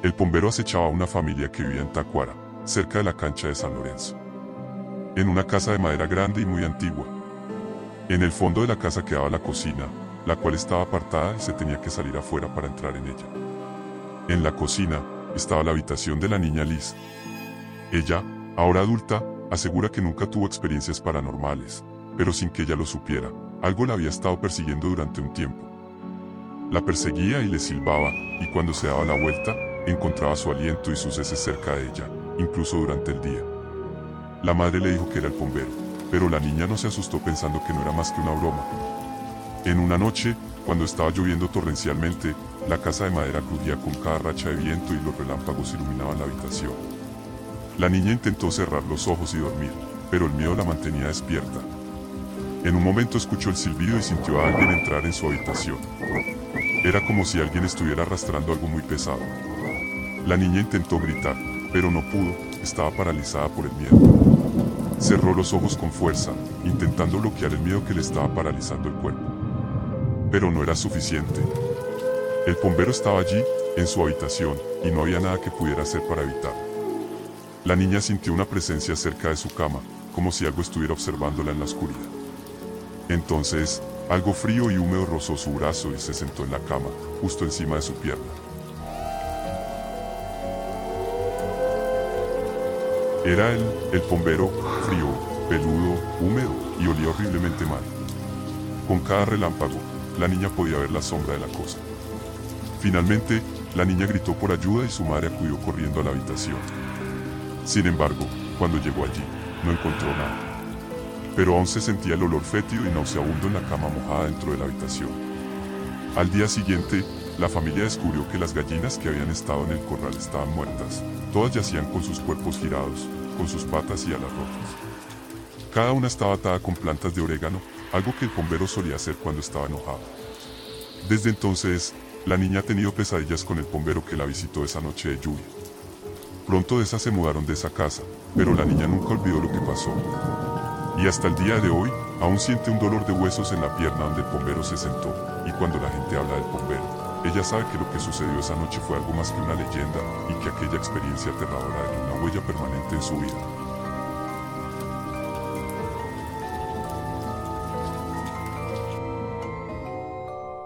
El bombero acechaba a una familia que vivía en Tacuara, cerca de la cancha de San Lorenzo. En una casa de madera grande y muy antigua. En el fondo de la casa quedaba la cocina, la cual estaba apartada y se tenía que salir afuera para entrar en ella. En la cocina estaba la habitación de la niña Liz. Ella, ahora adulta, asegura que nunca tuvo experiencias paranormales, pero sin que ella lo supiera, algo la había estado persiguiendo durante un tiempo. La perseguía y le silbaba, y cuando se daba la vuelta, encontraba su aliento y sus heces cerca de ella, incluso durante el día. La madre le dijo que era el bombero, pero la niña no se asustó pensando que no era más que una broma. En una noche, cuando estaba lloviendo torrencialmente, la casa de madera crujía con cada racha de viento y los relámpagos iluminaban la habitación. La niña intentó cerrar los ojos y dormir, pero el miedo la mantenía despierta. En un momento escuchó el silbido y sintió a alguien entrar en su habitación. Era como si alguien estuviera arrastrando algo muy pesado. La niña intentó gritar, pero no pudo, estaba paralizada por el miedo. Cerró los ojos con fuerza, intentando bloquear el miedo que le estaba paralizando el cuerpo. Pero no era suficiente. El bombero estaba allí, en su habitación, y no había nada que pudiera hacer para evitarlo. La niña sintió una presencia cerca de su cama, como si algo estuviera observándola en la oscuridad. Entonces, algo frío y húmedo rozó su brazo y se sentó en la cama, justo encima de su pierna. Era él, el bombero, frío, peludo, húmedo y olía horriblemente mal. Con cada relámpago, la niña podía ver la sombra de la cosa. Finalmente, la niña gritó por ayuda y su madre acudió corriendo a la habitación. Sin embargo, cuando llegó allí, no encontró nada. Pero aún se sentía el olor fétido y nauseabundo en la cama mojada dentro de la habitación. Al día siguiente, la familia descubrió que las gallinas que habían estado en el corral estaban muertas. Todas yacían con sus cuerpos girados, con sus patas y alas rojas. Cada una estaba atada con plantas de orégano, algo que el bombero solía hacer cuando estaba enojado. Desde entonces, la niña ha tenido pesadillas con el bombero que la visitó esa noche de lluvia. Pronto de esas se mudaron de esa casa, pero la niña nunca olvidó lo que pasó. Y hasta el día de hoy, aún siente un dolor de huesos en la pierna donde el bombero se sentó, y cuando la gente habla del bombero, ella sabe que lo que sucedió esa noche fue algo más que una leyenda y que aquella experiencia aterradora dejó una huella permanente en su vida.